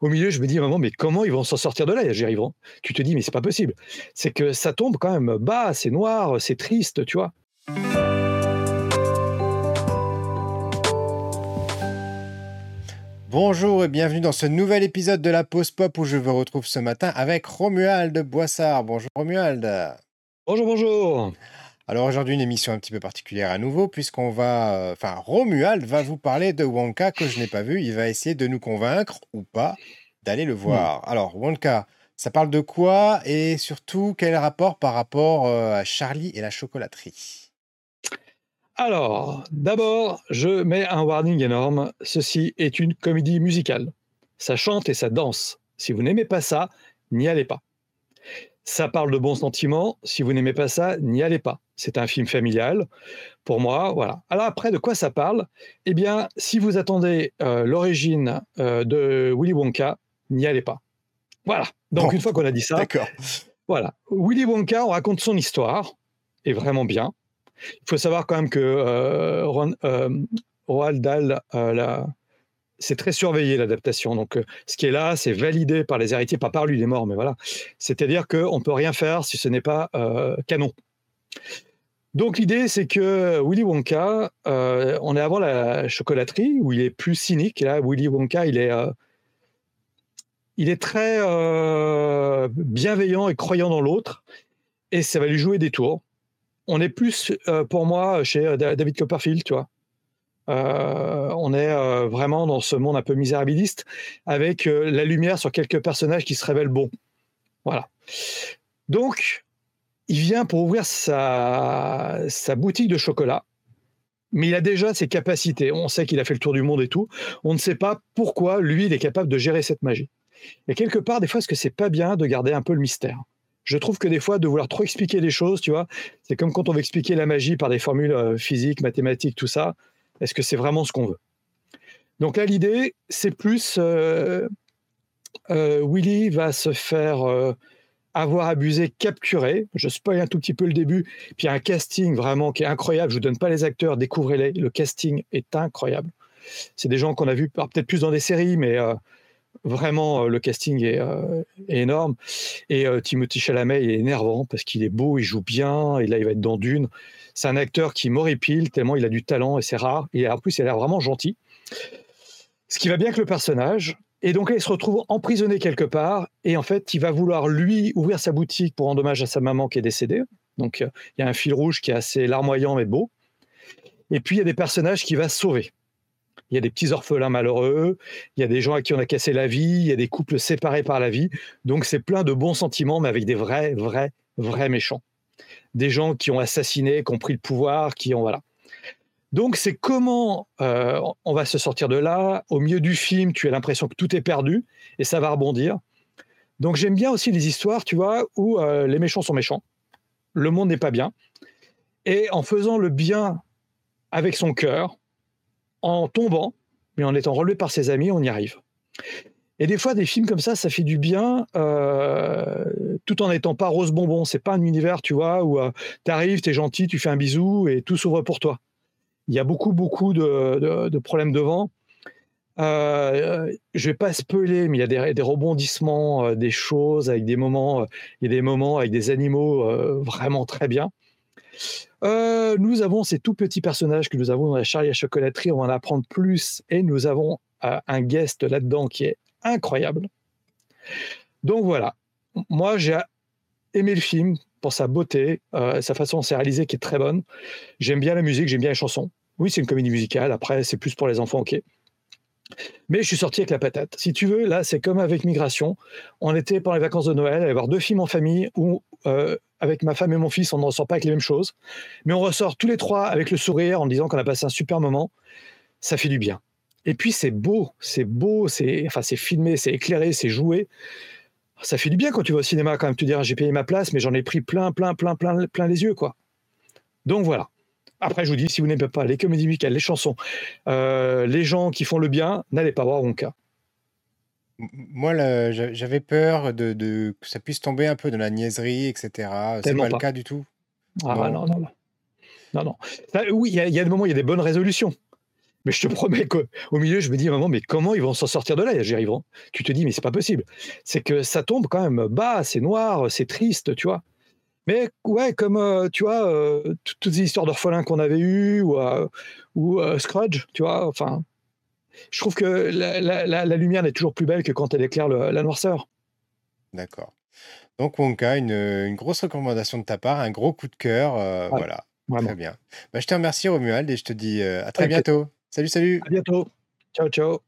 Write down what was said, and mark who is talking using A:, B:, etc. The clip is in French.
A: au milieu, je me dis moment, mais comment ils vont s'en sortir de là J'y arriveront. Tu te dis, mais c'est pas possible. C'est que ça tombe quand même bas, c'est noir, c'est triste, tu vois.
B: Bonjour et bienvenue dans ce nouvel épisode de la Pause Pop où je vous retrouve ce matin avec Romuald Boissard. Bonjour Romuald.
A: Bonjour, bonjour.
B: Alors aujourd'hui, une émission un petit peu particulière à nouveau, puisqu'on va. euh, Enfin, Romuald va vous parler de Wonka que je n'ai pas vu. Il va essayer de nous convaincre, ou pas, d'aller le voir. Alors, Wonka, ça parle de quoi et surtout, quel rapport par rapport euh, à Charlie et la chocolaterie?
A: Alors, d'abord, je mets un warning énorme. Ceci est une comédie musicale. Ça chante et ça danse. Si vous n'aimez pas ça, n'y allez pas. Ça parle de bons sentiments. Si vous n'aimez pas ça, n'y allez pas. C'est un film familial. Pour moi, voilà. Alors après, de quoi ça parle? Eh bien, si vous attendez euh, l'origine euh, de Willy Wonka, n'y allez pas. Voilà. Donc
B: Bon.
A: une fois qu'on a dit ça,
B: D'accord.
A: voilà. Willy Wonka, on raconte son histoire, et vraiment bien. Il faut savoir quand même que euh, Ron- Roald Dahl, la- c'est très surveillé l'adaptation. Donc, euh, ce qui est là, c'est validé par les héritiers, pas par lui, il est mort, mais voilà. C'est-à-dire qu'on ne peut rien faire si ce n'est pas euh, canon. Donc, l'idée, c'est que Willy Wonka, euh, on est avant la chocolaterie, où il est plus cynique. Là, Willy Wonka, il est, euh, il est très euh, bienveillant et croyant dans l'autre, et ça va lui jouer des tours. On est plus, pour moi, chez Da- David Copperfield, tu vois. On est vraiment dans ce monde un peu misérabiliste, avec la lumière sur quelques personnages qui se révèlent bons. Voilà. Donc, il vient pour ouvrir sa, boutique de chocolat, mais il a déjà ses capacités. On sait qu'il a fait le tour du monde et tout. On ne sait pas pourquoi lui, il est capable de gérer cette magie. Et quelque part, des fois, est-ce que c'est pas bien de garder un peu le mystère? Je trouve que des fois, de vouloir trop expliquer les choses, tu vois, c'est comme quand on veut expliquer la magie par des formules euh, physiques, mathématiques, tout ça. Est-ce que c'est vraiment ce qu'on veut? Donc là, l'idée, c'est plus euh, euh, Willy va se faire avoir abusé, capturé. Je spoil un tout petit peu le début. Puis il y a un casting vraiment qui est incroyable. Je vous donne pas les acteurs, découvrez-les. Le casting est incroyable. C'est des gens qu'on a vus alors peut-être plus dans des séries, mais euh, vraiment euh, le casting est, euh, énorme. Et Timothy Chalamet est énervant parce qu'il est beau, il joue bien. Et là, il va être dans Dune. C'est un acteur qui m'horripile tellement il a du talent et c'est rare. Et en plus, il a l'air vraiment gentil. Ce qui va bien avec le personnage. Et donc il se retrouve emprisonné quelque part. Et en fait, il va vouloir, lui, ouvrir sa boutique pour rendre hommage à sa maman qui est décédée. Donc, euh, il y a un fil rouge qui est assez larmoyant mais beau. Et puis, il y a des personnages qu'il va sauver. Il y a des petits orphelins malheureux, il y a des gens à qui on a cassé la vie, il y a des couples séparés par la vie. Donc, c'est plein de bons sentiments, mais avec des vrais, vrais, vrais méchants. Des gens qui ont assassiné, qui ont pris le pouvoir, qui ont. Voilà. Donc, c'est comment euh, on va se sortir de là. Au milieu du film, tu as l'impression que tout est perdu et ça va rebondir. Donc, j'aime bien aussi les histoires, tu vois, où euh, les méchants sont méchants, le monde n'est pas bien. Et en faisant le bien avec son cœur, en tombant, mais en étant relevé par ses amis, on y arrive. Et des fois, des films comme ça, ça fait du bien, euh, tout en n'étant pas rose bonbon. C'est pas un univers, tu vois, où tu arrives, tu es gentil, tu fais un bisou et tout s'ouvre pour toi. Il y a beaucoup, beaucoup de, problèmes devant. Euh, je vais pas spoiler, mais il y a des, rebondissements, euh, des choses avec des moments, euh, il y a des moments avec des animaux euh, vraiment très bien. Euh, nous avons ces tout petits personnages que nous avons dans la Charlie à chocolaterie. On va en apprendre plus et nous avons un guest là-dedans qui est incroyable. Donc voilà. Moi, j'ai aimé le film pour sa beauté, sa façon de se réaliser qui est très bonne. J'aime bien la musique, j'aime bien les chansons. Oui, c'est une comédie musicale. Après, c'est plus pour les enfants, ok. Mais je suis sorti avec la patate. Si tu veux, là, c'est comme avec Migration. On était pendant les vacances de Noël, à voir deux films en famille où, euh, avec ma femme et mon fils, on ne ressort pas avec les mêmes choses. Mais on ressort tous les trois avec le sourire en disant qu'on a passé un super moment. Ça fait du bien. Et puis, c'est beau, c'est beau, c'est enfin, filmé, c'est éclairé, c'est joué. Ça fait du bien quand tu vas au cinéma, quand même. Tu diras, j'ai payé ma place, mais j'en ai pris plein, plein, plein, plein, plein les yeux, quoi. Donc voilà. Après, je vous dis, si vous n'aimez pas les comédies musicales, les chansons, euh, les gens qui font le bien, n'allez pas voir Wonka.
B: Moi, j'avais peur de, de- que ça puisse tomber un peu dans la niaiserie, etc. C'est
A: Tellement
B: pas le
A: pas.
B: cas du tout.
A: Ah
B: Non.
A: non, non, non. Oui, il y, a- il y a des moments, il y a des bonnes résolutions. Mais je te promets qu'au milieu, je me dis vraiment, mais comment ils vont s'en sortir de là? J'y arriveront. Tu te dis, mais c'est pas possible. C'est que ça tombe quand même bas, c'est noir, c'est triste, tu vois? Mais ouais, comme, heu, tu vois, heu, toutes les histoires d'orphelins qu'on avait eues ou, heu, ou, heu, Scrooge, tu vois? Enfin, je trouve que la la la la lumière n'est toujours plus belle que quand elle éclaire le la noirceur.
B: D'accord. Donc Wonka, une, une grosse recommandation de ta part, un gros coup de cœur,
A: Ouais,
B: voilà. Très bien. Bah, je te remercie Romuald et je te dis, à très bientôt. Salut, salut!
A: à bientôt. Ciao, ciao.